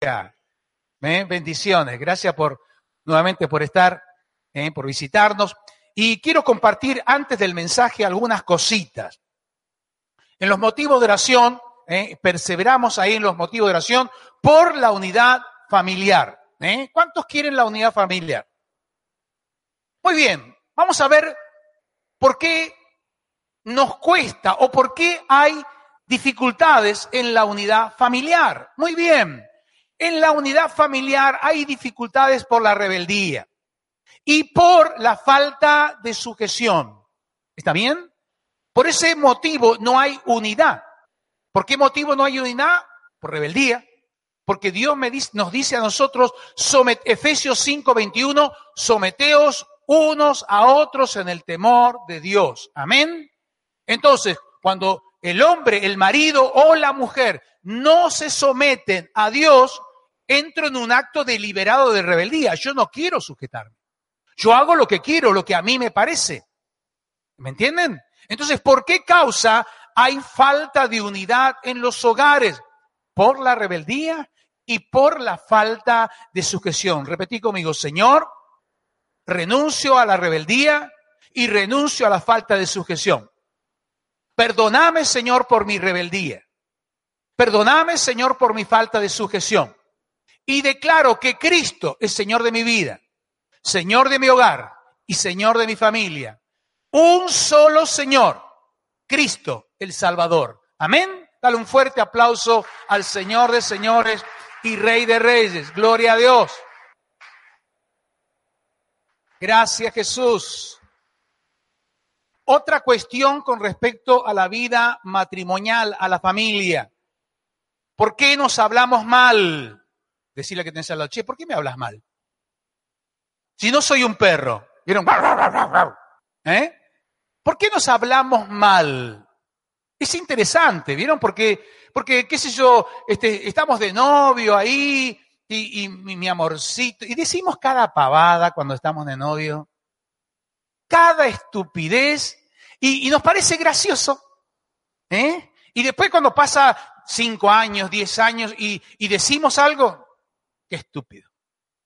Eh, Bendiciones. Gracias por nuevamente por estar, eh, por visitarnos. Y quiero compartir antes del mensaje algunas cositas. En los motivos de oración, eh, perseveramos ahí en los motivos de oración por la unidad familiar. ¿Cuántos quieren la unidad familiar? Muy bien, vamos a ver por qué nos cuesta o por qué hay dificultades en la unidad familiar. Muy bien, en la unidad familiar hay dificultades por la rebeldía y por la falta de sujeción. ¿Está bien? Por ese motivo no hay unidad. ¿Por qué motivo no hay unidad? Por rebeldía. Porque Dios me dice, nos dice a nosotros, Efesios 5:21, someteos unos a otros en el temor de Dios. Amén. Entonces, cuando el hombre, el marido o la mujer no se someten a Dios, entro en un acto deliberado de rebeldía. Yo no quiero sujetarme. Yo hago lo que quiero, lo que a mí me parece. ¿Me entienden? Entonces, ¿por qué causa hay falta de unidad en los hogares? Por la rebeldía y por la falta de sujeción. Repetí conmigo, Señor, renuncio a la rebeldía y renuncio a la falta de sujeción. Perdóname, Señor, por mi rebeldía. Perdóname, Señor, por mi falta de sujeción. Y declaro que Cristo es Señor de mi vida, Señor de mi hogar y Señor de mi familia. Un solo Señor, Cristo el Salvador. Amén. Dale un fuerte aplauso al Señor de señores y Rey de reyes. Gloria a Dios. Gracias Jesús. Otra cuestión con respecto a la vida matrimonial, a la familia. ¿Por qué nos hablamos mal? Decirle que tenés al lado, che, ¿por qué me hablas mal? Si no soy un perro. ¿Vieron? ¿Eh? ¿Por qué nos hablamos mal? Es interesante, ¿vieron? Porque, porque qué sé yo, este, estamos de novio ahí, y, mi, amorcito, y decimos cada pavada cuando estamos de novio, cada estupidez, y, nos parece gracioso. ¿eh? Y después cuando pasa cinco años, diez años, y decimos algo, qué estúpido,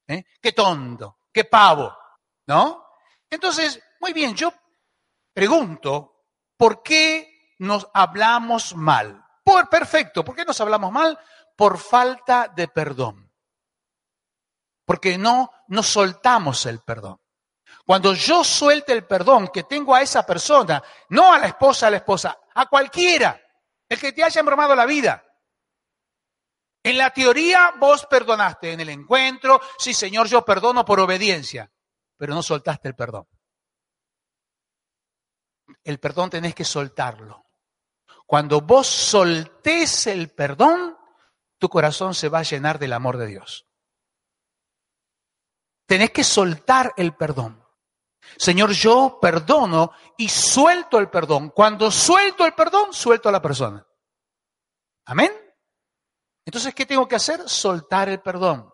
¿eh? qué tonto, qué pavo, ¿no? Entonces, muy bien, yo pregunto, ¿por qué nos hablamos mal? Por perfecto, ¿por qué nos hablamos mal? Por falta de perdón porque no nos soltamos el perdón. Cuando yo suelte el perdón que tengo a esa persona, no a la esposa, a la esposa, a cualquiera, el que te haya embromado la vida. En la teoría vos perdonaste en el encuentro, sí Señor, yo perdono por obediencia, pero no soltaste el perdón. El perdón tenés que soltarlo. Cuando vos soltés el perdón, tu corazón se va a llenar del amor de Dios. Tenés que soltar el perdón. Señor, yo perdono y suelto el perdón. Cuando suelto el perdón, suelto a la persona. Amén. Entonces, ¿qué tengo que hacer? Soltar el perdón.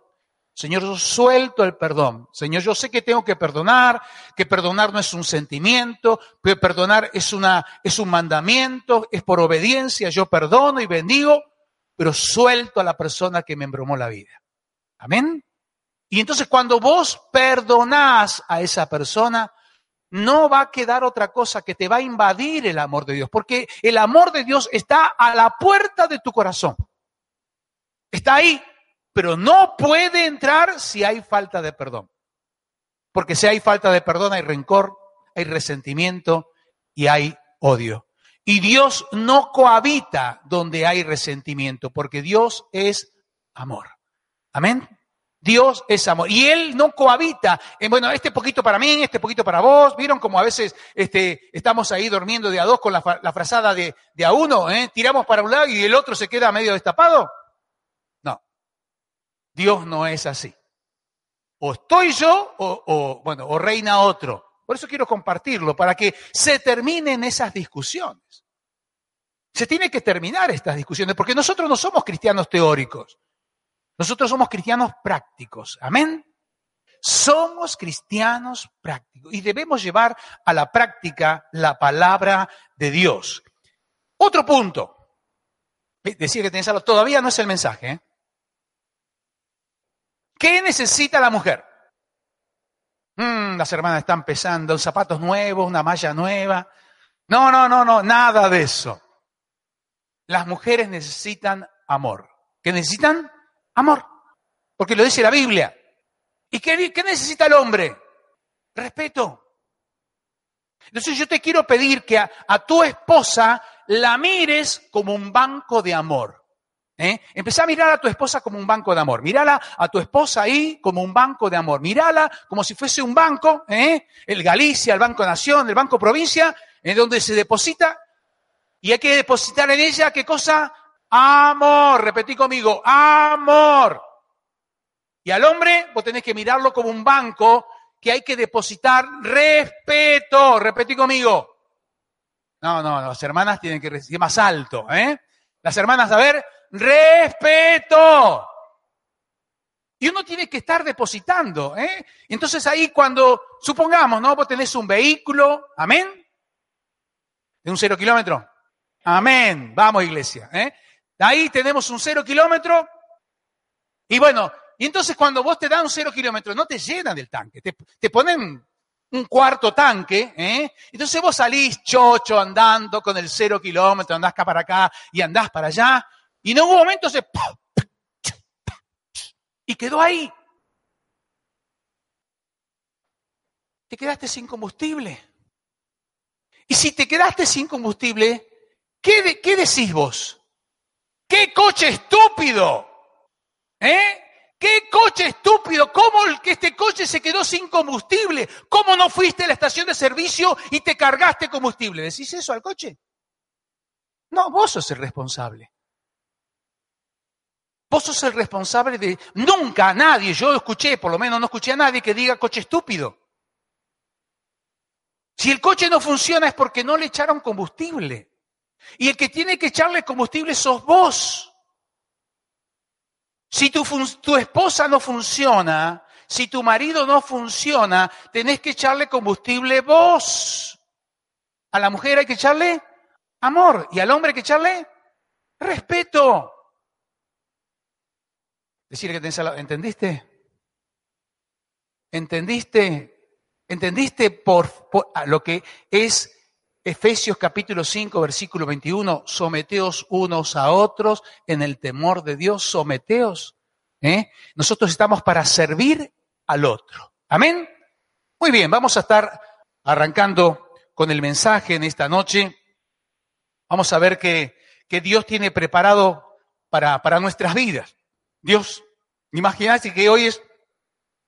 Señor, yo suelto el perdón. Señor, yo sé que tengo que perdonar, que perdonar no es un sentimiento, que perdonar es, una, es un mandamiento, es por obediencia. Yo perdono y bendigo, pero suelto a la persona que me embromó la vida. Amén. Y entonces cuando vos perdonás a esa persona, no va a quedar otra cosa que te va a invadir el amor de Dios, porque el amor de Dios está a la puerta de tu corazón. Está ahí, pero no puede entrar si hay falta de perdón. Porque si hay falta de perdón hay rencor, hay resentimiento y hay odio. Y Dios no cohabita donde hay resentimiento, porque Dios es amor. Amén. Dios es amor. Y Él no cohabita en, bueno, este poquito para mí, este poquito para vos. ¿Vieron como a veces este, estamos ahí durmiendo de a dos con la, la frazada de, de a uno? ¿eh? Tiramos para un lado y el otro se queda medio destapado. Dios no es así. O estoy yo o, bueno, o reina otro. Por eso quiero compartirlo, para que se terminen esas discusiones. Se tiene que terminar estas discusiones, porque nosotros no somos cristianos teóricos. Nosotros somos cristianos prácticos. Amén. Somos cristianos prácticos y debemos llevar a la práctica la palabra de Dios. Otro punto. Decía que tenés algo. Todavía no es el mensaje. ¿eh? ¿Qué necesita la mujer? Mm, las hermanas están pesando, zapatos nuevos, una malla nueva. No, no, no, no, nada de eso. Las mujeres necesitan amor. ¿Qué necesitan? Amor. Porque lo dice la Biblia. ¿Y qué, necesita el hombre? Respeto. Entonces yo te quiero pedir que a, tu esposa la mires como un banco de amor. ¿Eh? Empezá a mirar a tu esposa como un banco de amor. Mírala a tu esposa ahí como un banco de amor. Mírala como si fuese un banco, ¿eh? el Galicia, el Banco Nación, el Banco Provincia, en donde se deposita y hay que depositar en ella, ¿qué cosa? Amor. Repetí conmigo, amor. Y al hombre vos tenés que mirarlo como un banco que hay que depositar respeto. Repetí conmigo. No, no, las hermanas tienen que recibir más alto, ¿eh? Las hermanas, a ver, respeto. Y uno tiene que estar depositando, ¿eh? Entonces ahí cuando, supongamos, ¿no? Vos tenés un vehículo, amén, de un cero kilómetro. Amén. Vamos, iglesia, ¿eh? Ahí tenemos un cero kilómetro. Y bueno, y entonces cuando vos te dan un cero kilómetro, no te llenan el tanque, te, ponen un cuarto tanque, ¿eh? Entonces vos salís chocho andando con el cero kilómetro, andás acá para acá y andás para allá, y en un momento se... Y quedó ahí. Te quedaste sin combustible. Y si te quedaste sin combustible, ¿qué, decís vos? ¡Qué coche estúpido! ¿Eh? ¡Qué coche estúpido! ¿Cómo el que este coche se quedó sin combustible? ¿Cómo no fuiste a la estación de servicio y te cargaste combustible? ¿Decís eso al coche? No, vos sos el responsable. Vos sos el responsable de... Nunca nadie, yo escuché, por lo menos no escuché a nadie que diga coche estúpido. Si el coche no funciona es porque no le echaron combustible. Y el que tiene que echarle combustible sos vos. Si tu, tu esposa no funciona, si tu marido no funciona, tenés que echarle combustible vos. A la mujer hay que echarle amor y al hombre hay que echarle respeto. Decir que tenés ¿entendiste? ¿Entendiste? ¿Entendiste por, lo que es Efesios capítulo 5, versículo 21, someteos unos a otros en el temor de Dios, someteos. ¿eh? Nosotros estamos para servir al otro. Amén. Muy bien, vamos a estar arrancando con el mensaje en esta noche. Vamos a ver qué, Dios tiene preparado para, para nuestras vidas. Dios, imagínate que hoy es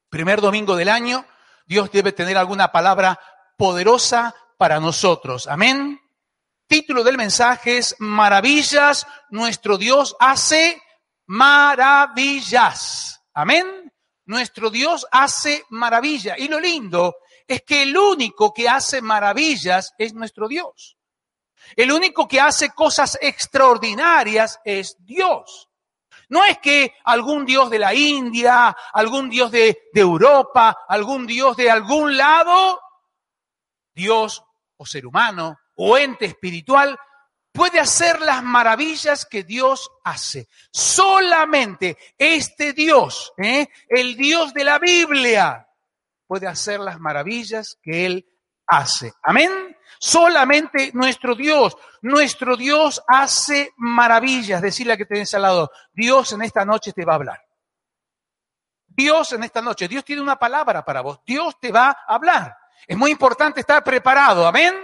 primer domingo del año, Dios debe tener alguna palabra poderosa para nosotros. Amén. Título del mensaje es Maravillas, nuestro Dios hace maravillas. Amén. Nuestro Dios hace maravillas. Y lo lindo es que el único que hace maravillas es nuestro Dios. El único que hace cosas extraordinarias es Dios. No es que algún Dios de la India, algún Dios de, Europa, algún Dios de algún lado, Dios o ser humano o ente espiritual puede hacer las maravillas que Dios hace. Solamente este Dios, ¿eh? el Dios de la Biblia, puede hacer las maravillas que Él hace. Amén. Solamente nuestro Dios, nuestro Dios hace maravillas. Decirle a que tenés al lado, Dios en esta noche te va a hablar. Dios en esta noche, Dios tiene una palabra para vos, Dios te va a hablar. Es muy importante estar preparado, amén.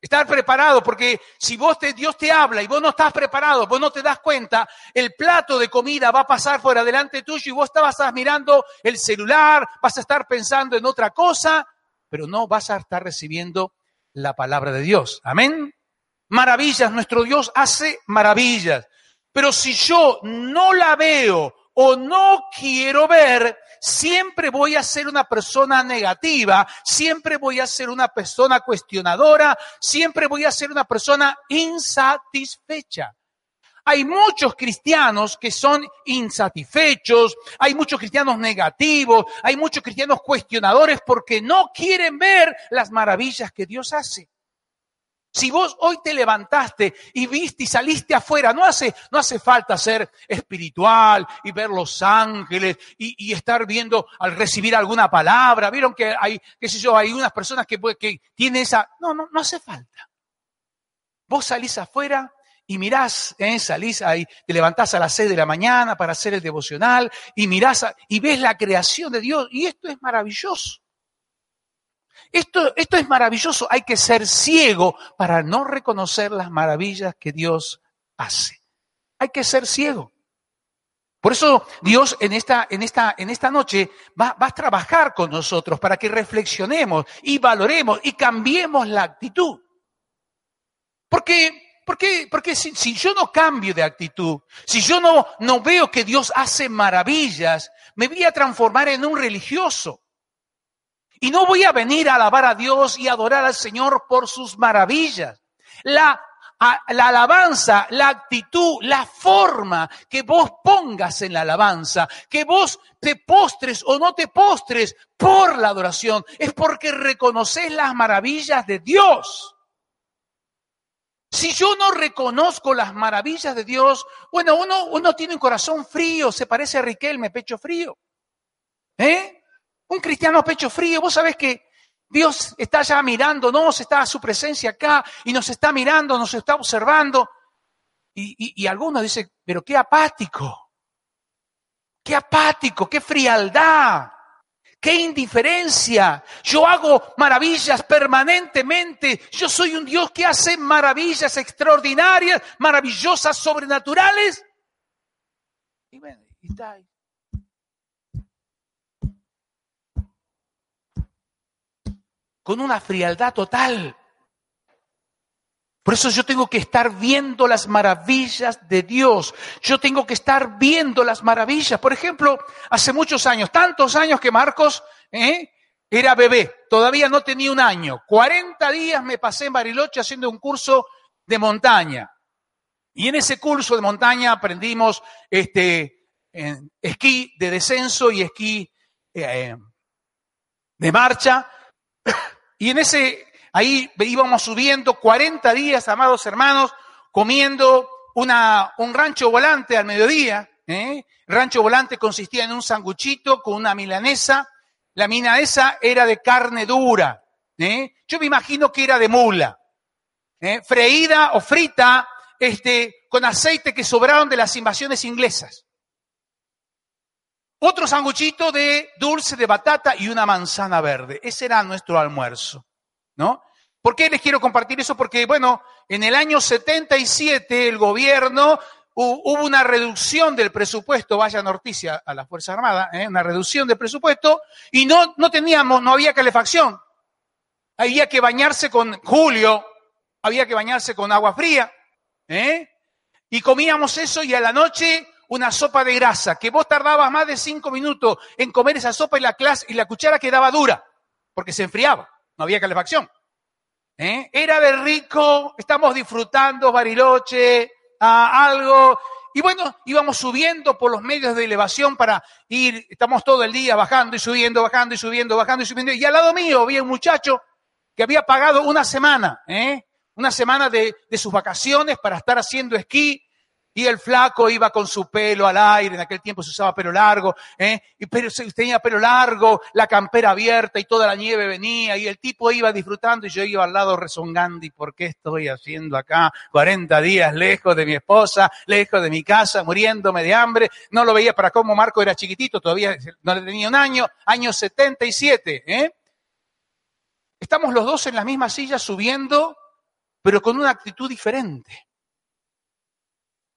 Estar preparado, porque si vos te, Dios te habla y vos no estás preparado, vos no te das cuenta, el plato de comida va a pasar por adelante tuyo y vos estabas mirando el celular, vas a estar pensando en otra cosa, pero no vas a estar recibiendo la palabra de Dios. Amén. Maravillas, nuestro Dios hace maravillas. Pero si yo no la veo o no quiero ver, siempre voy a ser una persona negativa, siempre voy a ser una persona cuestionadora, siempre voy a ser una persona insatisfecha. Hay muchos cristianos que son insatisfechos, hay muchos cristianos negativos, hay muchos cristianos cuestionadores porque no quieren ver las maravillas que Dios hace. Si vos hoy te levantaste y viste y saliste afuera, no hace, no hace falta ser espiritual y ver los ángeles y, estar viendo al recibir alguna palabra. Vieron que hay, qué sé yo, hay unas personas que, que tienen esa. No, no, no hace falta. Vos salís afuera y mirás, ¿eh? salís ahí, te levantás a las seis de la mañana para hacer el devocional y mirás y ves la creación de Dios y esto es maravilloso. Esto, esto es maravilloso. Hay que ser ciego para no reconocer las maravillas que Dios hace. Hay que ser ciego. Por eso Dios en esta, en esta, en esta noche va, va, a trabajar con nosotros para que reflexionemos y valoremos y cambiemos la actitud. Porque, porque, porque si, yo no cambio de actitud, si yo no, no veo que Dios hace maravillas, me voy a transformar en un religioso. Y no voy a venir a alabar a Dios y adorar al Señor por sus maravillas. La, la alabanza, la actitud, la forma que vos pongas en la alabanza, que vos te postres o no te postres por la adoración, es porque reconoces las maravillas de Dios. Si yo no reconozco las maravillas de Dios, bueno, uno, uno tiene un corazón frío, se parece a Riquelme, pecho frío. ¿Eh? Un cristiano pecho frío, vos sabés que Dios está ya mirándonos, está a su presencia acá y nos está mirando, nos está observando. Y, y, algunos dicen, pero qué apático, qué apático, qué frialdad, qué indiferencia. Yo hago maravillas permanentemente. Yo soy un Dios que hace maravillas extraordinarias, maravillosas, sobrenaturales. Y bueno, y está ahí. con una frialdad total. Por eso yo tengo que estar viendo las maravillas de Dios. Yo tengo que estar viendo las maravillas. Por ejemplo, hace muchos años, tantos años que Marcos ¿eh? era bebé, todavía no tenía un año. 40 días me pasé en Bariloche haciendo un curso de montaña. Y en ese curso de montaña aprendimos este, esquí de descenso y esquí eh, de marcha. Y en ese, ahí íbamos subiendo 40 días, amados hermanos, comiendo una, un rancho volante al mediodía. ¿eh? rancho volante consistía en un sanguchito con una milanesa. La milanesa era de carne dura. ¿eh? Yo me imagino que era de mula. ¿eh? Freída o frita este, con aceite que sobraron de las invasiones inglesas. Otro sanguchito de dulce de batata y una manzana verde. Ese era nuestro almuerzo, ¿no? ¿Por qué les quiero compartir eso? Porque, bueno, en el año 77 el gobierno hubo una reducción del presupuesto, vaya noticia a la Fuerza Armada, ¿eh? una reducción del presupuesto y no, no teníamos, no había calefacción. Había que bañarse con julio, había que bañarse con agua fría, ¿eh? Y comíamos eso y a la noche una sopa de grasa, que vos tardabas más de cinco minutos en comer esa sopa y la, clase, y la cuchara quedaba dura, porque se enfriaba, no había calefacción. ¿Eh? Era de rico, estamos disfrutando Bariloche, a algo, y bueno, íbamos subiendo por los medios de elevación para ir, estamos todo el día bajando y subiendo, bajando y subiendo, bajando y subiendo, y al lado mío había un muchacho que había pagado una semana, ¿eh? una semana de, de sus vacaciones para estar haciendo esquí, y el flaco iba con su pelo al aire, en aquel tiempo se usaba pelo largo, ¿eh? y pero, tenía pelo largo, la campera abierta y toda la nieve venía, y el tipo iba disfrutando y yo iba al lado rezongando, ¿y por qué estoy haciendo acá 40 días lejos de mi esposa, lejos de mi casa, muriéndome de hambre? No lo veía para cómo Marco era chiquitito, todavía no le tenía un año, año 77, ¿eh? Estamos los dos en la misma silla subiendo, pero con una actitud diferente.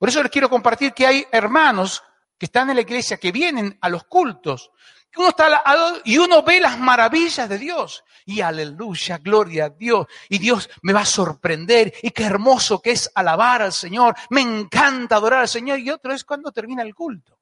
Por eso les quiero compartir que hay hermanos que están en la iglesia, que vienen a los cultos, uno está y uno ve las maravillas de Dios. Y aleluya, gloria a Dios. Y Dios me va a sorprender. Y qué hermoso que es alabar al Señor. Me encanta adorar al Señor. Y otro es cuando termina el culto.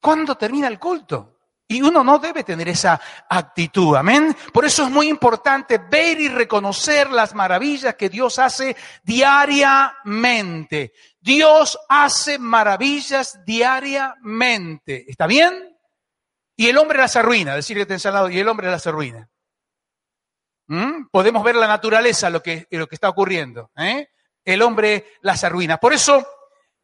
¿Cuándo termina el culto? Y uno no debe tener esa actitud, amén. Por eso es muy importante ver y reconocer las maravillas que Dios hace diariamente. Dios hace maravillas diariamente. ¿Está bien? Y el hombre las arruina, decir que lado, y el hombre las arruina. ¿Mm? Podemos ver la naturaleza, lo que, lo que está ocurriendo. ¿eh? El hombre las arruina. Por eso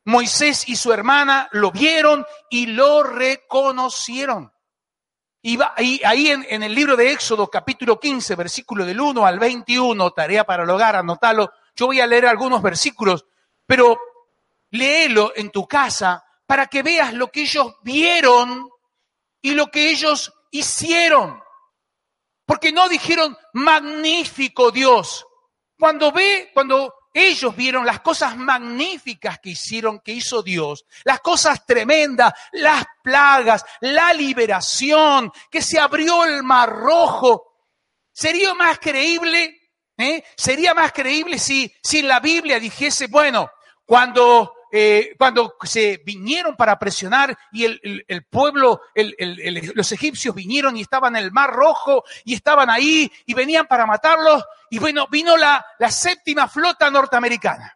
Moisés y su hermana lo vieron y lo reconocieron. Y ahí, en, el libro de Éxodo, capítulo 15, versículo del 1 al 21, tarea para el hogar, anótalo. Yo voy a leer algunos versículos, pero léelo en tu casa para que veas lo que ellos vieron y lo que ellos hicieron. Porque no dijeron magnífico Dios. Cuando ve, cuando ellos vieron las cosas magníficas que hicieron, que hizo Dios, las cosas tremendas, las plagas, la liberación, que se abrió el mar rojo. Sería más creíble, ¿eh? sería más creíble si, si la Biblia dijese, bueno, cuando eh, cuando se vinieron para presionar y el, pueblo, los egipcios vinieron y estaban en el Mar Rojo y estaban ahí y venían para matarlos y bueno, vino la, séptima flota norteamericana.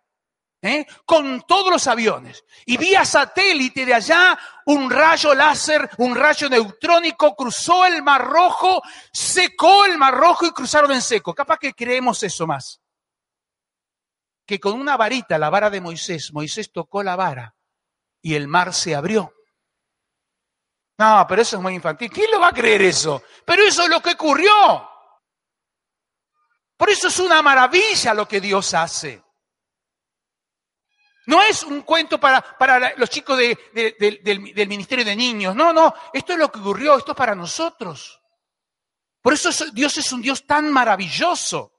¿eh? con todos los aviones. Y vía satélite de allá un rayo láser, un rayo neutrónico cruzó el Mar Rojo, secó el Mar Rojo y cruzaron en seco. Capaz que creemos eso más que con una varita, la vara de Moisés, Moisés tocó la vara y el mar se abrió. No, pero eso es muy infantil. ¿Quién lo va a creer eso? Pero eso es lo que ocurrió. Por eso es una maravilla lo que Dios hace. No es un cuento para, para los chicos del, del, Ministerio de Niños. No, no, esto es lo que ocurrió, esto es para nosotros. Por eso Dios es un Dios tan maravilloso.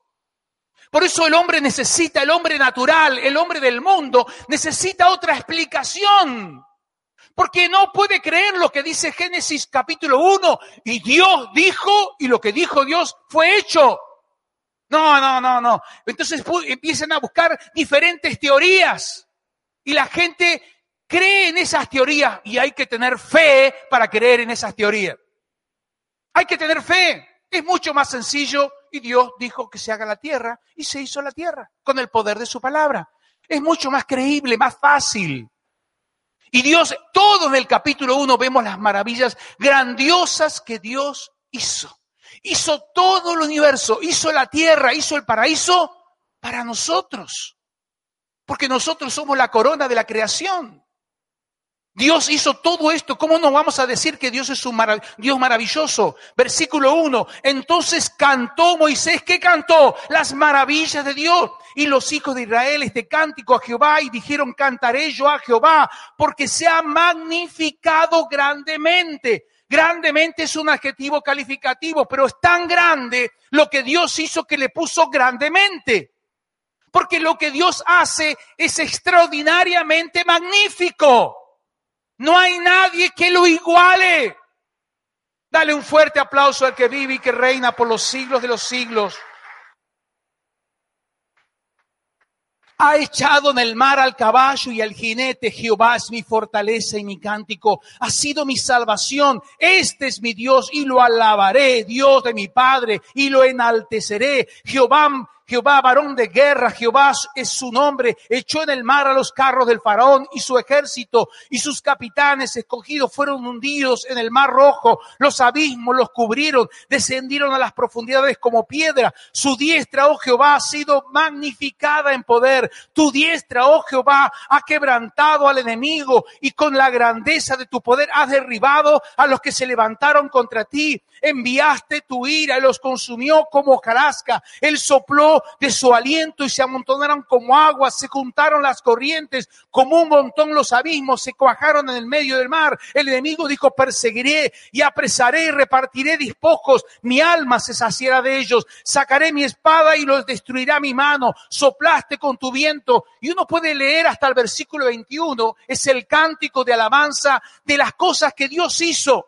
Por eso el hombre necesita, el hombre natural, el hombre del mundo, necesita otra explicación. Porque no puede creer lo que dice Génesis capítulo 1. Y Dios dijo, y lo que dijo Dios fue hecho. No, no, no, no. Entonces empiezan a buscar diferentes teorías. Y la gente cree en esas teorías y hay que tener fe para creer en esas teorías. Hay que tener fe. Es mucho más sencillo y Dios dijo que se haga la tierra y se hizo la tierra con el poder de su palabra. Es mucho más creíble, más fácil. Y Dios, todo en el capítulo 1 vemos las maravillas grandiosas que Dios hizo. Hizo todo el universo, hizo la tierra, hizo el paraíso para nosotros. Porque nosotros somos la corona de la creación. Dios hizo todo esto. ¿Cómo no vamos a decir que Dios es un Dios maravilloso? Versículo 1. Entonces cantó Moisés. ¿Qué cantó? Las maravillas de Dios. Y los hijos de Israel este cántico a Jehová y dijeron, cantaré yo a Jehová porque se ha magnificado grandemente. Grandemente es un adjetivo calificativo, pero es tan grande lo que Dios hizo que le puso grandemente. Porque lo que Dios hace es extraordinariamente magnífico. No hay nadie que lo iguale. Dale un fuerte aplauso al que vive y que reina por los siglos de los siglos. Ha echado en el mar al caballo y al jinete. Jehová es mi fortaleza y mi cántico. Ha sido mi salvación. Este es mi Dios y lo alabaré, Dios de mi Padre, y lo enalteceré. Jehová Jehová, varón de guerra, Jehová es su nombre, echó en el mar a los carros del faraón y su ejército y sus capitanes escogidos fueron hundidos en el mar rojo, los abismos los cubrieron, descendieron a las profundidades como piedra, su diestra, oh Jehová, ha sido magnificada en poder, tu diestra, oh Jehová, ha quebrantado al enemigo y con la grandeza de tu poder has derribado a los que se levantaron contra ti, enviaste tu ira los consumió como carasca, él sopló de su aliento y se amontonaron como agua, se juntaron las corrientes como un montón los abismos, se cuajaron en el medio del mar. El enemigo dijo, perseguiré y apresaré y repartiré despojos, mi alma se saciará de ellos, sacaré mi espada y los destruirá mi mano, soplaste con tu viento. Y uno puede leer hasta el versículo 21, es el cántico de alabanza de las cosas que Dios hizo.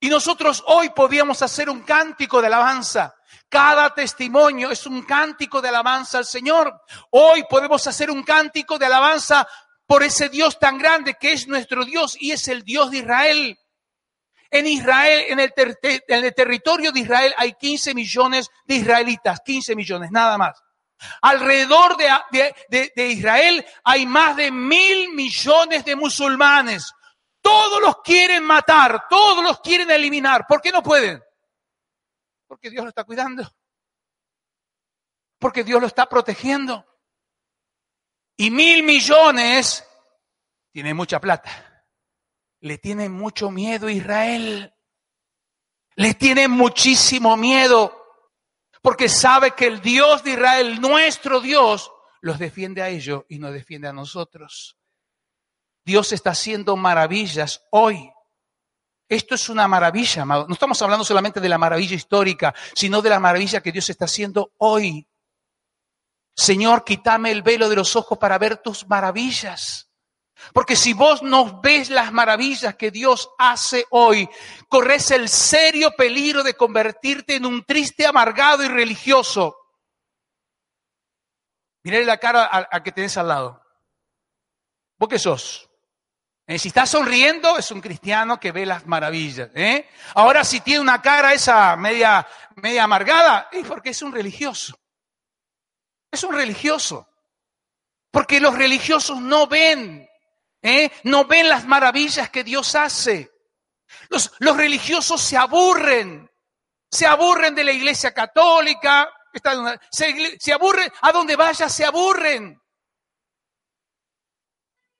Y nosotros hoy podíamos hacer un cántico de alabanza. Cada testimonio es un cántico de alabanza al Señor. Hoy podemos hacer un cántico de alabanza por ese Dios tan grande que es nuestro Dios y es el Dios de Israel. En Israel, en el, en el territorio de Israel hay 15 millones de israelitas, 15 millones, nada más. Alrededor de, de, de, Israel hay más de mil millones de musulmanes. Todos los quieren matar, todos los quieren eliminar. ¿Por qué no pueden? Porque Dios lo está cuidando. Porque Dios lo está protegiendo. Y mil millones tiene mucha plata. Le tiene mucho miedo Israel. Le tiene muchísimo miedo. Porque sabe que el Dios de Israel, nuestro Dios, los defiende a ellos y nos defiende a nosotros. Dios está haciendo maravillas hoy. Esto es una maravilla, amado. No estamos hablando solamente de la maravilla histórica, sino de la maravilla que Dios está haciendo hoy. Señor, quítame el velo de los ojos para ver tus maravillas. Porque si vos no ves las maravillas que Dios hace hoy, corres el serio peligro de convertirte en un triste, amargado y religioso. Miré la cara a, que tenés al lado. ¿Vos qué sos? Eh, si está sonriendo, es un cristiano que ve las maravillas. ¿eh? Ahora, si tiene una cara esa media, media amargada, es porque es un religioso. Es un religioso. Porque los religiosos no ven, ¿eh? no ven las maravillas que Dios hace. Los, los religiosos se aburren, se aburren de la iglesia católica, se, se aburren, a donde vaya se aburren.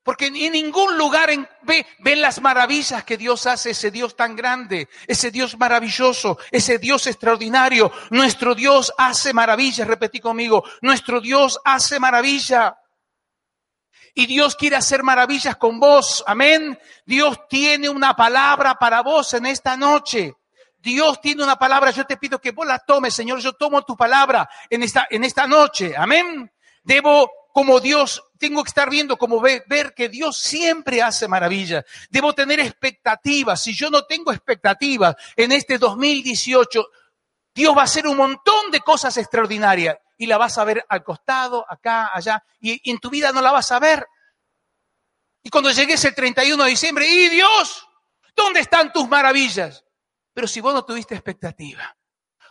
Porque en ningún lugar ve, ven las maravillas que Dios hace, ese Dios tan grande, ese Dios maravilloso, ese Dios extraordinario. Nuestro Dios hace maravillas, repetí conmigo, nuestro Dios hace maravilla. Y Dios quiere hacer maravillas con vos, amén. Dios tiene una palabra para vos en esta noche. Dios tiene una palabra, yo te pido que vos la tomes, Señor, yo tomo tu palabra en esta, en esta noche, amén. Debo como Dios, tengo que estar viendo como ver, ver que Dios siempre hace maravillas. Debo tener expectativas. Si yo no tengo expectativas en este 2018, Dios va a hacer un montón de cosas extraordinarias y la vas a ver al costado, acá, allá, y, en tu vida no la vas a ver. Y cuando llegues el 31 de diciembre, ¡y Dios! ¿Dónde están tus maravillas? Pero si vos no tuviste expectativa,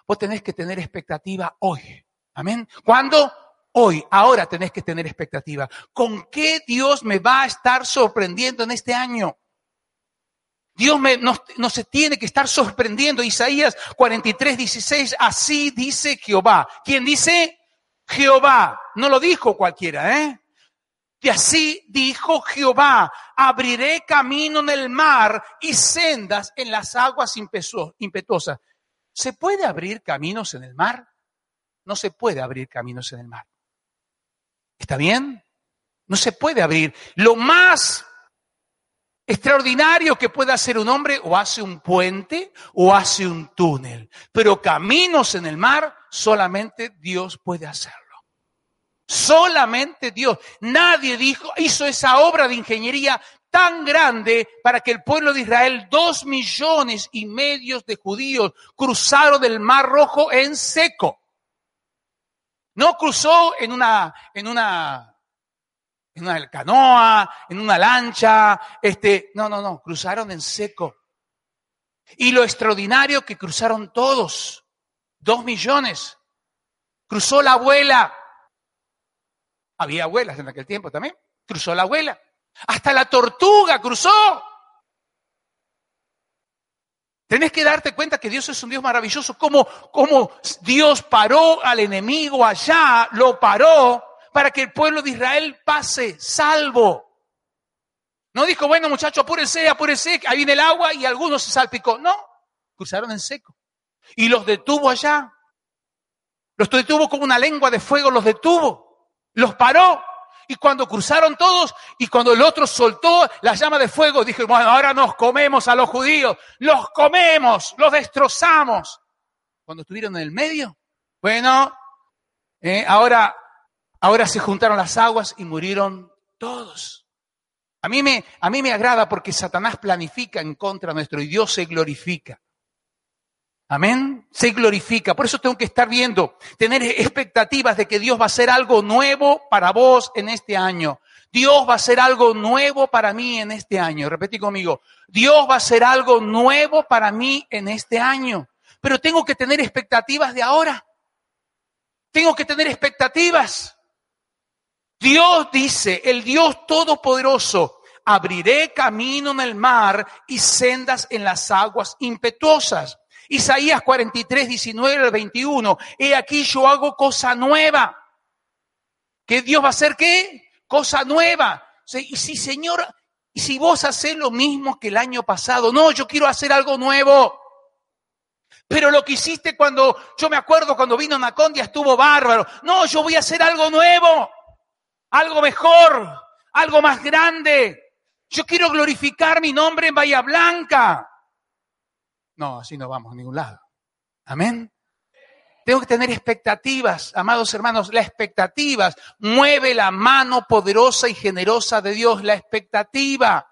vos tenés que tener expectativa hoy. Amén. ¿Cuándo? Hoy, ahora tenés que tener expectativa. ¿Con qué Dios me va a estar sorprendiendo en este año? Dios me, no, se tiene que estar sorprendiendo. Isaías 43, 16, así dice Jehová. ¿Quién dice? Jehová. No lo dijo cualquiera, ¿eh? Y así dijo Jehová, abriré camino en el mar y sendas en las aguas impetuosas. ¿Se puede abrir caminos en el mar? No se puede abrir caminos en el mar. ¿Está bien? No se puede abrir. Lo más extraordinario que puede hacer un hombre o hace un puente o hace un túnel. Pero caminos en el mar solamente Dios puede hacerlo. Solamente Dios. Nadie dijo, hizo esa obra de ingeniería tan grande para que el pueblo de Israel, dos millones y medio de judíos, cruzaron el mar rojo en seco. No cruzó en una, en una, en una canoa, en una lancha, este, no, no, no, cruzaron en seco. Y lo extraordinario que cruzaron todos, dos millones. Cruzó la abuela. Había abuelas en aquel tiempo también. Cruzó la abuela. Hasta la tortuga cruzó. Tenés que darte cuenta que Dios es un Dios maravilloso. Como, Dios paró al enemigo allá, lo paró para que el pueblo de Israel pase salvo. No dijo, bueno muchachos, apúrense, apúrense, ahí viene el agua y algunos se salpicó. No, cruzaron en seco. Y los detuvo allá. Los detuvo con una lengua de fuego, los detuvo. Los paró. Y cuando cruzaron todos y cuando el otro soltó la llama de fuego, dije, bueno, ahora nos comemos a los judíos, los comemos, los destrozamos. Cuando estuvieron en el medio, bueno, eh, ahora, ahora se juntaron las aguas y murieron todos. A mí, me, a mí me agrada porque Satanás planifica en contra nuestro y Dios se glorifica. Amén. Se glorifica. Por eso tengo que estar viendo, tener expectativas de que Dios va a hacer algo nuevo para vos en este año. Dios va a hacer algo nuevo para mí en este año. Repetí conmigo, Dios va a hacer algo nuevo para mí en este año. Pero tengo que tener expectativas de ahora. Tengo que tener expectativas. Dios dice, el Dios Todopoderoso, abriré camino en el mar y sendas en las aguas impetuosas. Isaías 43, 19 al 21. He aquí yo hago cosa nueva. ¿Qué Dios va a hacer qué? Cosa nueva. Y si, Señor, y si vos haces lo mismo que el año pasado, no, yo quiero hacer algo nuevo. Pero lo que hiciste cuando, yo me acuerdo cuando vino Nacondia estuvo bárbaro. No, yo voy a hacer algo nuevo, algo mejor, algo más grande. Yo quiero glorificar mi nombre en Bahía Blanca. No, así no vamos a ningún lado. Amén. Tengo que tener expectativas, amados hermanos. La expectativas mueve la mano poderosa y generosa de Dios. La expectativa.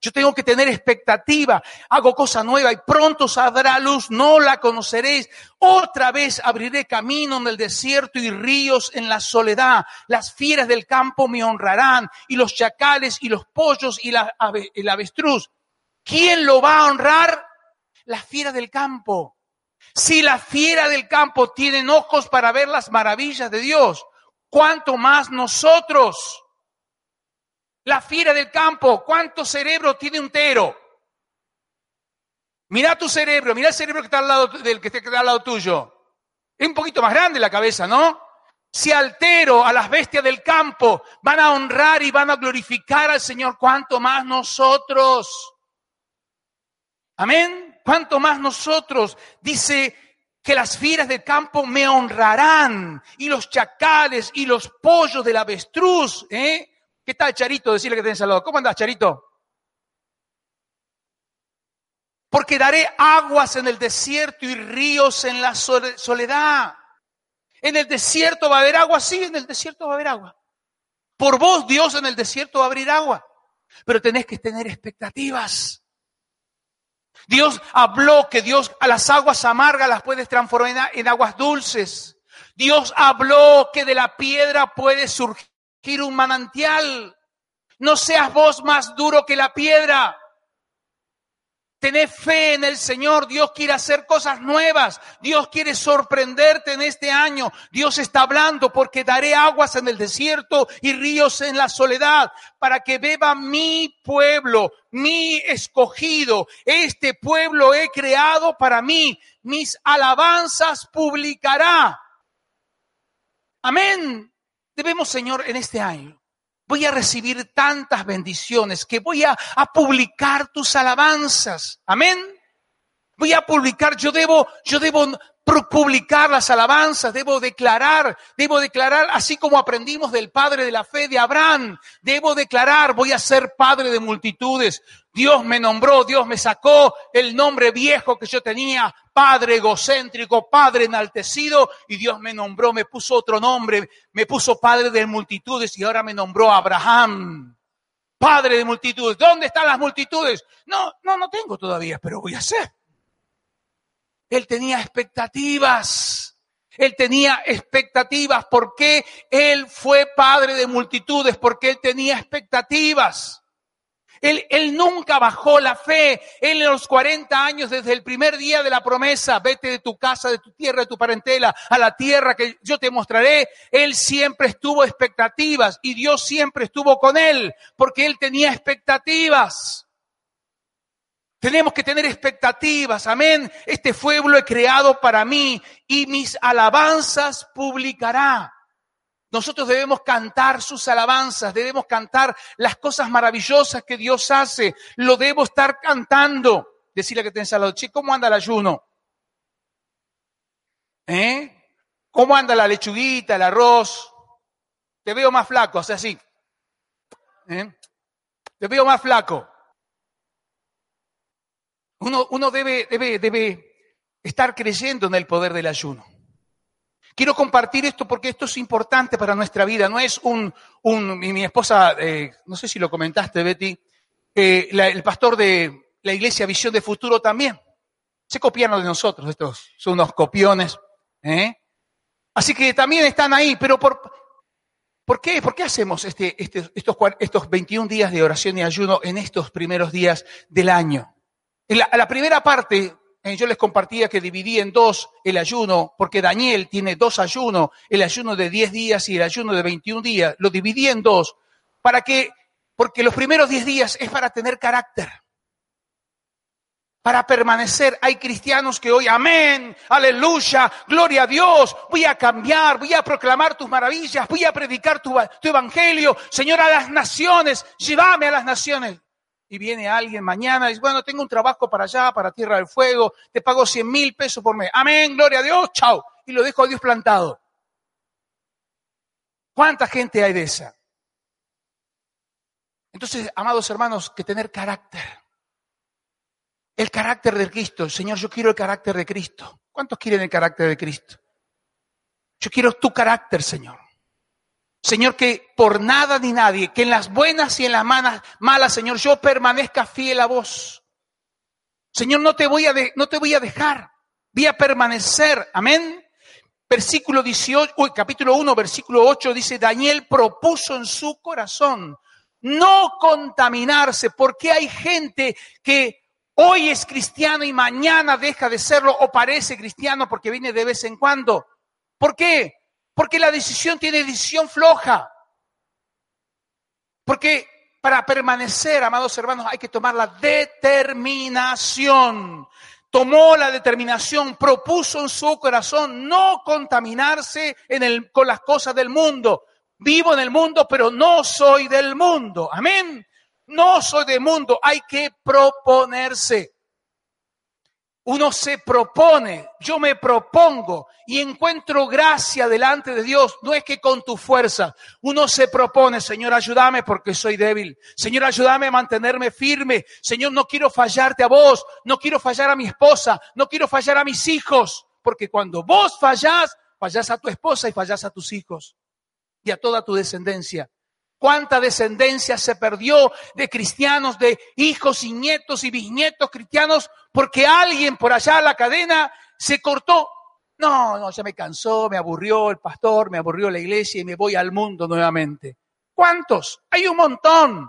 Yo tengo que tener expectativa. Hago cosa nueva y pronto saldrá luz. No la conoceréis. Otra vez abriré camino en el desierto y ríos en la soledad. Las fieras del campo me honrarán y los chacales y los pollos y la, el avestruz. ¿Quién lo va a honrar? Las fieras del campo. Si la fiera del campo tienen ojos para ver las maravillas de Dios, ¿cuánto más nosotros? La fiera del campo, ¿cuánto cerebro tiene un tero? Mira tu cerebro, mira el cerebro que está al lado del que está al lado tuyo. Es un poquito más grande la cabeza, ¿no? Si altero a las bestias del campo van a honrar y van a glorificar al Señor, ¿cuánto más nosotros? Amén. ¿Cuánto más nosotros? Dice que las fieras del campo me honrarán y los chacales y los pollos del avestruz. ¿eh? ¿Qué tal, Charito? Decirle que tenés al lado. ¿Cómo andás, Charito? Porque daré aguas en el desierto y ríos en la soledad. En el desierto va a haber agua, sí, en el desierto va a haber agua. Por vos, Dios, en el desierto va a abrir agua. Pero tenés que tener expectativas. Dios habló que Dios a las aguas amargas las puedes transformar en aguas dulces. Dios habló que de la piedra puede surgir un manantial. No seas vos más duro que la piedra. Tened fe en el Señor. Dios quiere hacer cosas nuevas. Dios quiere sorprenderte en este año. Dios está hablando porque daré aguas en el desierto y ríos en la soledad para que beba mi pueblo, mi escogido. Este pueblo he creado para mí. Mis alabanzas publicará. Amén. Debemos, Señor, en este año voy a recibir tantas bendiciones que voy a, publicar tus alabanzas. Amén. Voy a publicar, yo debo, yo debo publicar las alabanzas, debo declarar, debo declarar, así como aprendimos del padre de la fe de Abraham, debo declarar, voy a ser padre de multitudes. Dios me nombró, Dios me sacó el nombre viejo que yo tenía, padre egocéntrico, padre enaltecido, y Dios me nombró, me puso otro nombre, me puso padre de multitudes y ahora me nombró Abraham. Padre de multitudes. ¿Dónde están las multitudes? No, no, no tengo todavía, pero voy a ser. Él tenía expectativas. Él tenía expectativas. ¿Por qué él fue padre de multitudes? Porque él tenía expectativas. Él, él, nunca bajó la fe. Él en los 40 años, desde el primer día de la promesa, vete de tu casa, de tu tierra, de tu parentela, a la tierra que yo te mostraré. Él siempre estuvo expectativas y Dios siempre estuvo con él, porque él tenía expectativas. Tenemos que tener expectativas, amén. Este pueblo he creado para mí y mis alabanzas publicará. Nosotros debemos cantar sus alabanzas, debemos cantar las cosas maravillosas que Dios hace. Lo debo estar cantando. Decirle que tenés al che, ¿cómo anda el ayuno? ¿Eh? ¿Cómo anda la lechuguita, el arroz? Te veo más flaco, o así. ¿Eh? Te veo más flaco. Uno, debe, debe, debe estar creyendo en el poder del ayuno. Quiero compartir esto porque esto es importante para nuestra vida. No es un, un mi, esposa, eh, no sé si lo comentaste, Betty, eh, el pastor de la iglesia Visión de Futuro también. Se copiaron de nosotros, estos son unos copiones. ¿eh? Así que también están ahí, pero por, ¿Por qué? ¿Por qué hacemos este, este, estos, estos 21 días de oración y ayuno en estos primeros días del año? La, primera parte, eh, yo les compartía que dividí en dos el ayuno, porque Daniel tiene dos ayunos, el ayuno de 10 días y el ayuno de 21 días. Lo dividí en dos, para que, porque los primeros 10 días es para tener carácter para permanecer. Hay cristianos que hoy, amén, aleluya, gloria a Dios, voy a cambiar, voy a proclamar tus maravillas, voy a predicar tu, evangelio, Señor, a las naciones, llévame a las naciones. Y viene alguien mañana y dice, bueno, tengo un trabajo para allá, para Tierra del Fuego, te pago 100 mil pesos por mes. Amén, gloria a Dios, chao. Y lo dejo a Dios plantado. ¿Cuánta gente hay de esa? Entonces, amados hermanos, que tener carácter el carácter de Cristo. Señor, yo quiero el carácter de Cristo. ¿Cuántos quieren el carácter de Cristo? Yo quiero tu carácter, Señor. Señor, que por nada ni nadie, que en las buenas y en las malas, Señor, yo permanezca fiel a vos. Señor, no te voy a, no te voy a dejar. Voy a permanecer. Amén. Versículo 18, uy, capítulo 1, versículo 8 dice, Daniel propuso en su corazón no contaminarse, porque hay gente que Hoy es cristiano y mañana deja de serlo o parece cristiano porque viene de vez en cuando. ¿Por qué? Porque la decisión tiene decisión floja. Porque para permanecer, amados hermanos, hay que tomar la determinación. Tomó la determinación, propuso en su corazón no contaminarse con las cosas del mundo. Vivo en el mundo, pero no soy del mundo. Amén. No soy de mundo, hay que proponerse. Uno se propone, yo me propongo y encuentro gracia delante de Dios. No es que con tu fuerza, uno se propone, Señor, ayúdame porque soy débil. Señor, ayúdame a mantenerme firme. Señor, no quiero fallarte a vos, no quiero fallar a mi esposa, no quiero fallar a mis hijos, porque cuando vos fallás, fallás a tu esposa y fallás a tus hijos y a toda tu descendencia cuánta descendencia se perdió de cristianos, de hijos y nietos y bisnietos cristianos, porque alguien por allá la cadena se cortó. No, no, ya me cansó, me aburrió el pastor, me aburrió la iglesia y me voy al mundo nuevamente. ¿Cuántos? Hay un montón.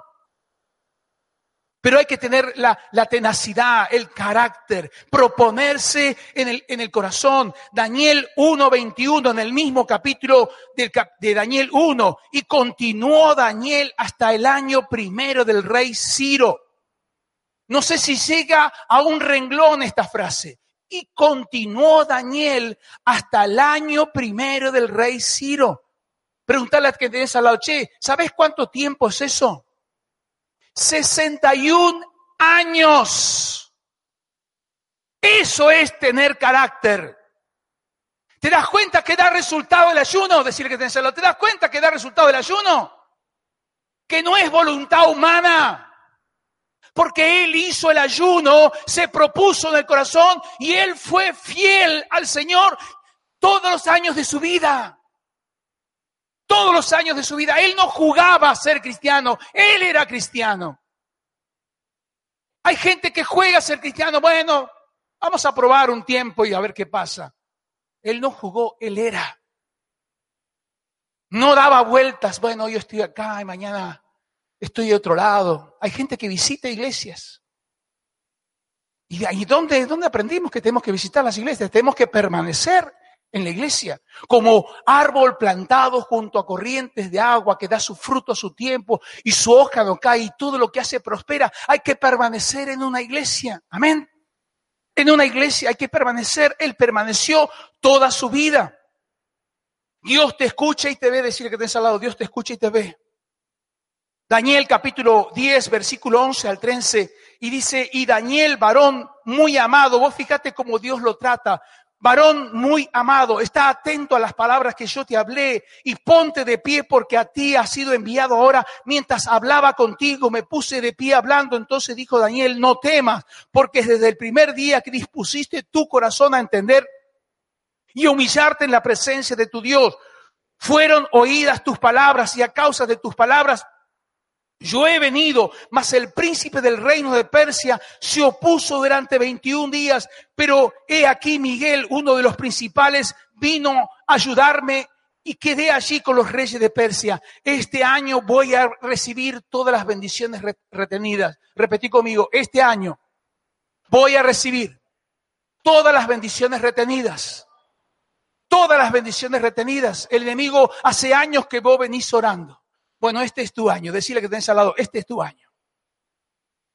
Pero hay que tener la, tenacidad, el carácter, proponerse en el, en el corazón. Daniel 1.21, en el mismo capítulo de, Daniel 1, y continuó Daniel hasta el año primero del rey Ciro. No sé si llega a un renglón esta frase. Y continuó Daniel hasta el año primero del rey Ciro. Pregúntale a quien tenés al lado, che, ¿sabes cuánto tiempo es eso? 61 años. Eso es tener carácter. ¿Te das cuenta que da resultado el ayuno? Decirle que tenés ¿Te das cuenta que da resultado el ayuno? Que no es voluntad humana. Porque él hizo el ayuno, se propuso en el corazón y él fue fiel al Señor todos los años de su vida todos los años de su vida. Él no jugaba a ser cristiano, él era cristiano. Hay gente que juega a ser cristiano, bueno, vamos a probar un tiempo y a ver qué pasa. Él no jugó, él era. No daba vueltas, bueno, yo estoy acá y mañana estoy de otro lado. Hay gente que visita iglesias. ¿Y ahí dónde, dónde aprendimos que tenemos que visitar las iglesias? Tenemos que permanecer en la iglesia, como árbol plantado junto a corrientes de agua que da su fruto a su tiempo y su hoja no cae y todo lo que hace prospera. Hay que permanecer en una iglesia. Amén. En una iglesia hay que permanecer. Él permaneció toda su vida. Dios te escucha y te ve, decir que tenés al lado, Dios te escucha y te ve. Daniel capítulo 10, versículo 11 al 13, y dice, y Daniel, varón muy amado, vos fíjate cómo Dios lo trata, varón muy amado, está atento a las palabras que yo te hablé y ponte de pie porque a ti ha sido enviado ahora. Mientras hablaba contigo, me puse de pie hablando. Entonces dijo Daniel, no temas, porque desde el primer día que dispusiste tu corazón a entender y humillarte en la presencia de tu Dios, fueron oídas tus palabras y a causa de tus palabras yo he venido, mas el príncipe del reino de Persia se opuso durante 21 días, pero he aquí Miguel, uno de los principales, vino a ayudarme y quedé allí con los reyes de Persia. Este año voy a recibir todas las bendiciones retenidas. Repetí conmigo, este año voy a recibir todas las bendiciones retenidas. Todas las bendiciones retenidas. El enemigo hace años que vos venís orando. Bueno, este es tu año. Decirle que tenés al lado, este es tu año.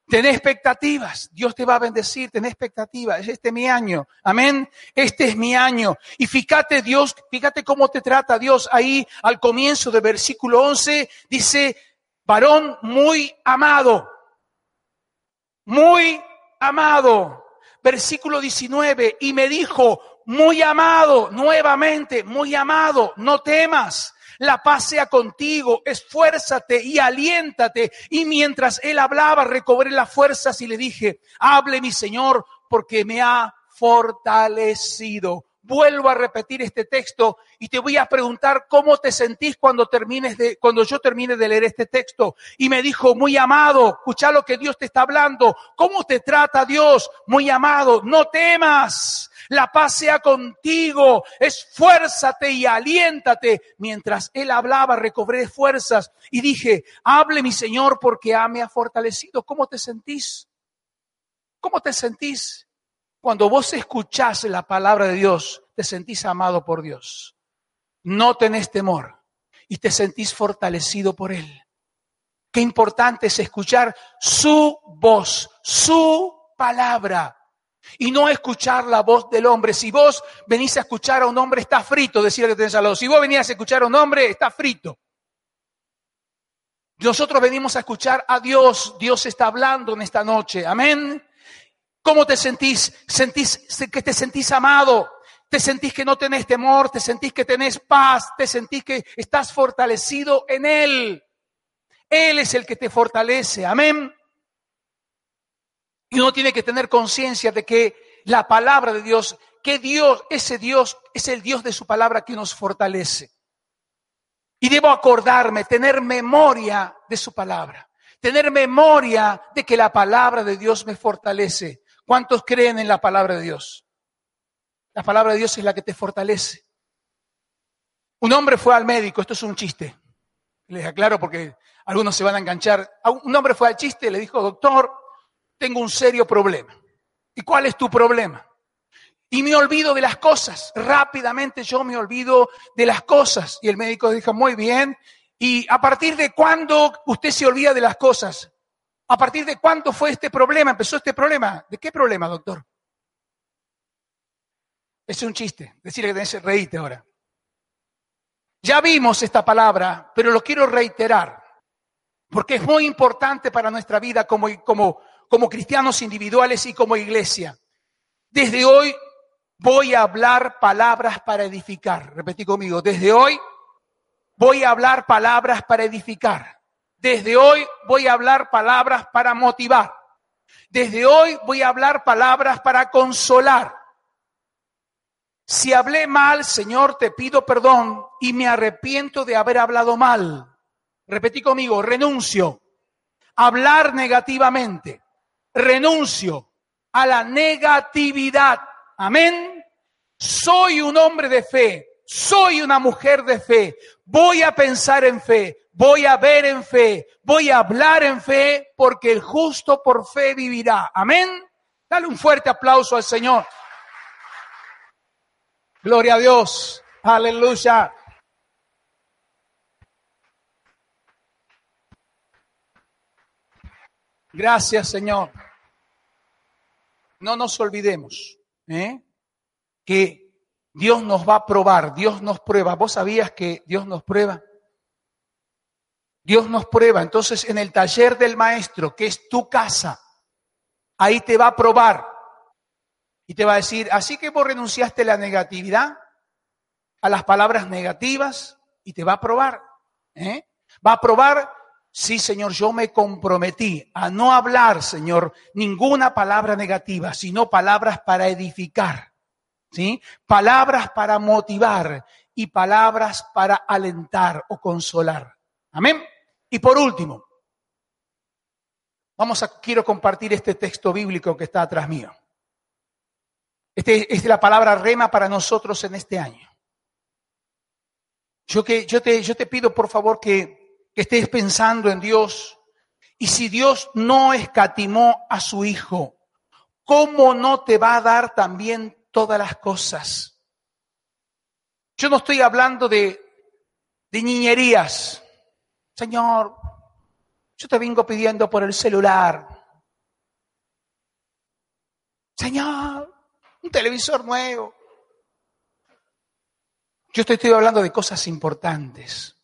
Tenés expectativas. Dios te va a bendecir. Tenés expectativas. Este es mi año. Amén. Este es mi año. Y fíjate Dios, fíjate cómo te trata Dios ahí al comienzo del versículo 11. Dice, varón muy amado. Muy amado. Versículo 19. Y me dijo, muy amado, nuevamente, muy amado, no temas la paz sea contigo, esfuérzate y aliéntate. Y mientras él hablaba, recobré las fuerzas y le dije, hable mi Señor, porque me ha fortalecido. Vuelvo a repetir este texto y te voy a preguntar cómo te sentís cuando termines de, cuando yo termine de leer este texto. Y me dijo, muy amado, escucha lo que Dios te está hablando. ¿Cómo te trata Dios? Muy amado, no temas la paz sea contigo, esfuérzate y aliéntate. Mientras él hablaba, recobré fuerzas y dije, hable mi Señor porque me ha fortalecido. ¿Cómo te sentís? ¿Cómo te sentís? Cuando vos escuchás la palabra de Dios, te sentís amado por Dios. No tenés temor y te sentís fortalecido por Él. Qué importante es escuchar su voz, su palabra y no escuchar la voz del hombre. Si vos venís a escuchar a un hombre, está frito, decirle que tenés al. Si vos venís a escuchar a un hombre, está frito. Nosotros venimos a escuchar a Dios. Dios está hablando en esta noche. Amén. ¿Cómo te sentís? ¿Sentís que te sentís amado? ¿Te sentís que no tenés temor? ¿Te sentís que tenés paz? ¿Te sentís que estás fortalecido en Él? Él es el que te fortalece. Amén. Y uno tiene que tener conciencia de que la palabra de Dios, que Dios, ese Dios es el Dios de su palabra que nos fortalece. Y debo acordarme, tener memoria de su palabra, tener memoria de que la palabra de Dios me fortalece. ¿Cuántos creen en la palabra de Dios? La palabra de Dios es la que te fortalece. Un hombre fue al médico, esto es un chiste, les aclaro porque algunos se van a enganchar. Un hombre fue al chiste, le dijo, doctor, tengo un serio problema. ¿Y cuál es tu problema? Y me olvido de las cosas. Rápidamente yo me olvido de las cosas. Y el médico dijo, muy bien. ¿Y a partir de cuándo usted se olvida de las cosas? ¿A partir de cuándo fue este problema? ¿Empezó este problema? ¿De qué problema, doctor? Es un chiste. Decirle que tenés que ahora. Ya vimos esta palabra, pero lo quiero reiterar. Porque es muy importante para nuestra vida como, como, como cristianos individuales y como iglesia. Desde hoy voy a hablar palabras para edificar. Repetí conmigo, desde hoy voy a hablar palabras para edificar. Desde hoy voy a hablar palabras para motivar. Desde hoy voy a hablar palabras para consolar. Si hablé mal, Señor, te pido perdón y me arrepiento de haber hablado mal. Repetí conmigo, renuncio. Hablar negativamente renuncio a la negatividad. Amén. Soy un hombre de fe, soy una mujer de fe, voy a pensar en fe, voy a ver en fe, voy a hablar en fe, porque el justo por fe vivirá. Amén. Dale un fuerte aplauso al Señor. Gloria a Dios. Aleluya. Gracias, Señor no nos olvidemos ¿eh? que Dios nos va a probar, Dios nos prueba. ¿Vos sabías que Dios nos prueba? Dios nos prueba. Entonces, en el taller del maestro, que es tu casa, ahí te va a probar. Y te va a decir, así que vos renunciaste a la negatividad, a las palabras negativas, y te va a probar. ¿eh? Va a probar Sí, Señor, yo me comprometí a no hablar, Señor, ninguna palabra negativa, sino palabras para edificar, ¿sí? Palabras para motivar y palabras para alentar o consolar. Amén. Y por último, vamos a, quiero compartir este texto bíblico que está atrás mío. Este, esta es la palabra rema para nosotros en este año. Yo, que, yo, te, yo te pido por favor que, que estés pensando en Dios. Y si Dios no escatimó a su Hijo, ¿cómo no te va a dar también todas las cosas? Yo no estoy hablando de, niñerías. Señor, yo te vengo pidiendo por el celular. Señor, un televisor nuevo. Yo estoy hablando de cosas importantes.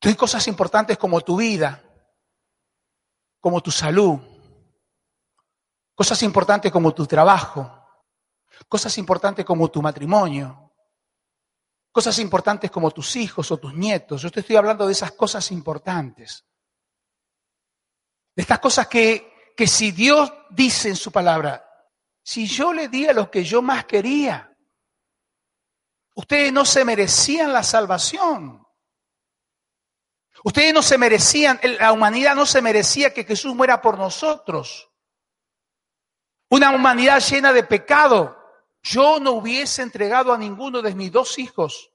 De cosas importantes como tu vida, como tu salud, cosas importantes como tu trabajo, cosas importantes como tu matrimonio, cosas importantes como tus hijos o tus nietos. Yo te estoy hablando de esas cosas importantes. De estas cosas que, que si Dios dice en su palabra, si yo le di a lo que yo más quería, Ustedes no se merecían la salvación. Ustedes no se merecían, la humanidad no se merecía que Jesús muera por nosotros. Una humanidad llena de pecado. Yo no hubiese entregado a ninguno de mis dos hijos.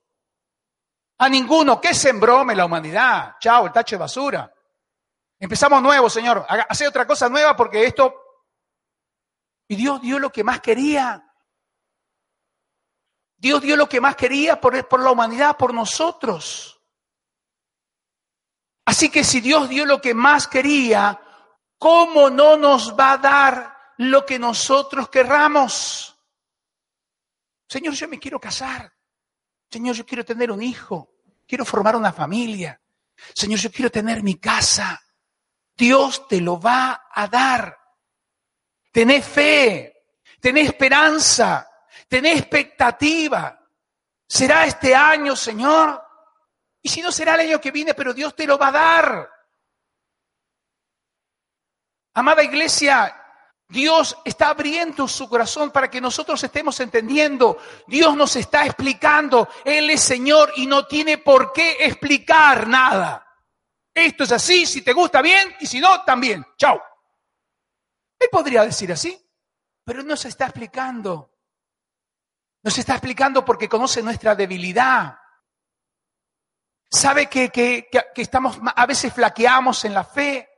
A ninguno. ¿Qué sembróme la humanidad? Chao, el tacho de basura. Empezamos nuevo, Señor. Hacer otra cosa nueva porque esto... Y Dios dio lo que más quería. Dios dio lo que más quería por, por la humanidad, por nosotros. Así que si Dios dio lo que más quería, ¿cómo no nos va a dar lo que nosotros querramos? Señor, yo me quiero casar. Señor, yo quiero tener un hijo. Quiero formar una familia. Señor, yo quiero tener mi casa. Dios te lo va a dar. Tené fe, tené esperanza. Tené expectativa. ¿Será este año, Señor? Y si no será el año que viene, pero Dios te lo va a dar. Amada iglesia, Dios está abriendo su corazón para que nosotros estemos entendiendo. Dios nos está explicando. Él es Señor y no tiene por qué explicar nada. Esto es así, si te gusta bien y si no, también. Chao. Él podría decir así, pero no se está explicando. Nos está explicando porque conoce nuestra debilidad. Sabe que, que, estamos, a veces flaqueamos en la fe.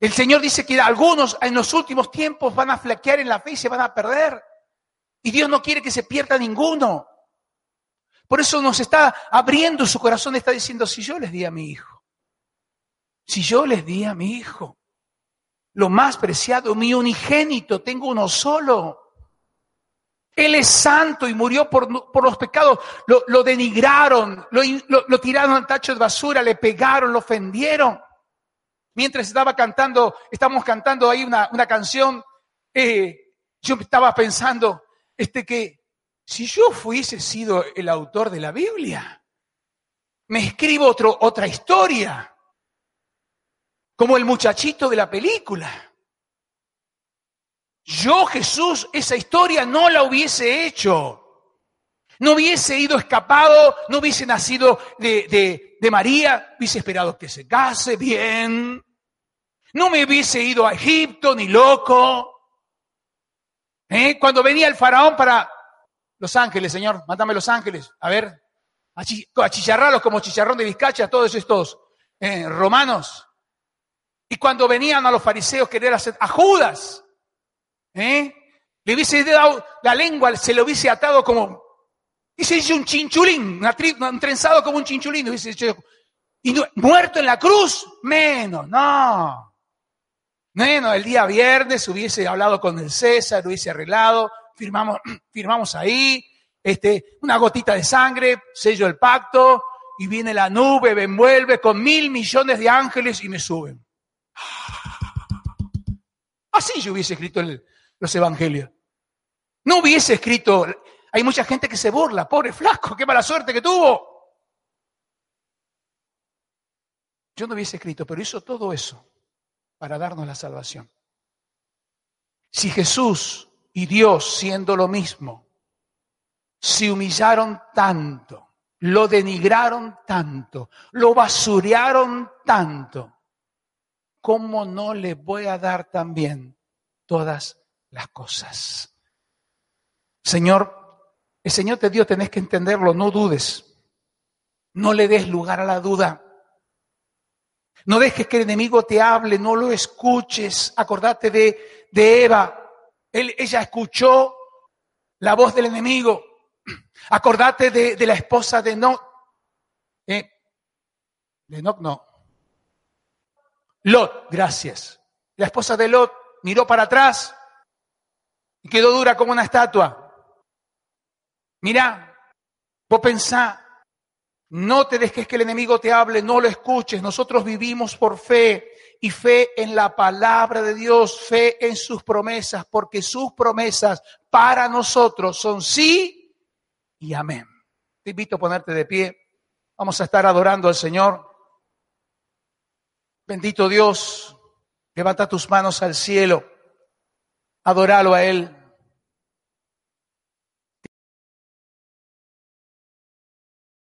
El Señor dice que algunos en los últimos tiempos van a flaquear en la fe y se van a perder. Y Dios no quiere que se pierda ninguno. Por eso nos está abriendo su corazón, está diciendo, si yo les di a mi hijo, si yo les di a mi hijo, lo más preciado, mi unigénito, tengo uno solo, él es santo y murió por, los pecados. Lo, denigraron, lo, tiraron al tacho de basura, le pegaron, lo ofendieron. Mientras estaba cantando, estábamos cantando ahí una, canción, eh, yo estaba pensando este, que si yo fuese sido el autor de la Biblia, me escribo otro, otra historia, como el muchachito de la película. Yo, Jesús, esa historia no la hubiese hecho. No hubiese ido escapado, no hubiese nacido de, María, hubiese esperado que se case bien. No me hubiese ido a Egipto ni loco. ¿Eh? Cuando venía el faraón para Los Ángeles, Señor, mándame Los Ángeles. A ver, achicharralos como chicharrón de Vizcacha, todos estos eh, romanos. Y cuando venían a los fariseos querer hacer a Judas, ¿Eh? Le hubiese dado la lengua, se lo hubiese atado como, dice, dice un chinchulín, un trenzado como un chinchulín, hubiese y muerto en la cruz, menos, no. Menos, el día viernes hubiese hablado con el César, hubiese arreglado, firmamos, firmamos ahí, este, una gotita de sangre, sello el pacto, y viene la nube, me envuelve con mil millones de ángeles y me suben. Así yo hubiese escrito el, los evangelios. No hubiese escrito, hay mucha gente que se burla, pobre flaco, qué mala suerte que tuvo. Yo no hubiese escrito, pero hizo todo eso para darnos la salvación. Si Jesús y Dios, siendo lo mismo, se humillaron tanto, lo denigraron tanto, lo basurearon tanto, ¿cómo no le voy a dar también todas las cosas. Señor, El Señor te dio, tenés que entenderlo, no dudes. No le des lugar a la duda. No dejes que el enemigo te hable, no lo escuches. Acordate de, de Eva. Él, ella escuchó la voz del enemigo. Acordate de, de la esposa de Enoch. Eh, de Enoch no. Lot, gracias. La esposa de Lot miró para atrás y quedó dura como una estatua. Mira, vos pensá, no te dejes que el enemigo te hable, no lo escuches. Nosotros vivimos por fe y fe en la palabra de Dios, fe en sus promesas, porque sus promesas para nosotros son sí y amén. Te invito a ponerte de pie. Vamos a estar adorando al Señor. Bendito Dios, levanta tus manos al cielo, adóralo a Él.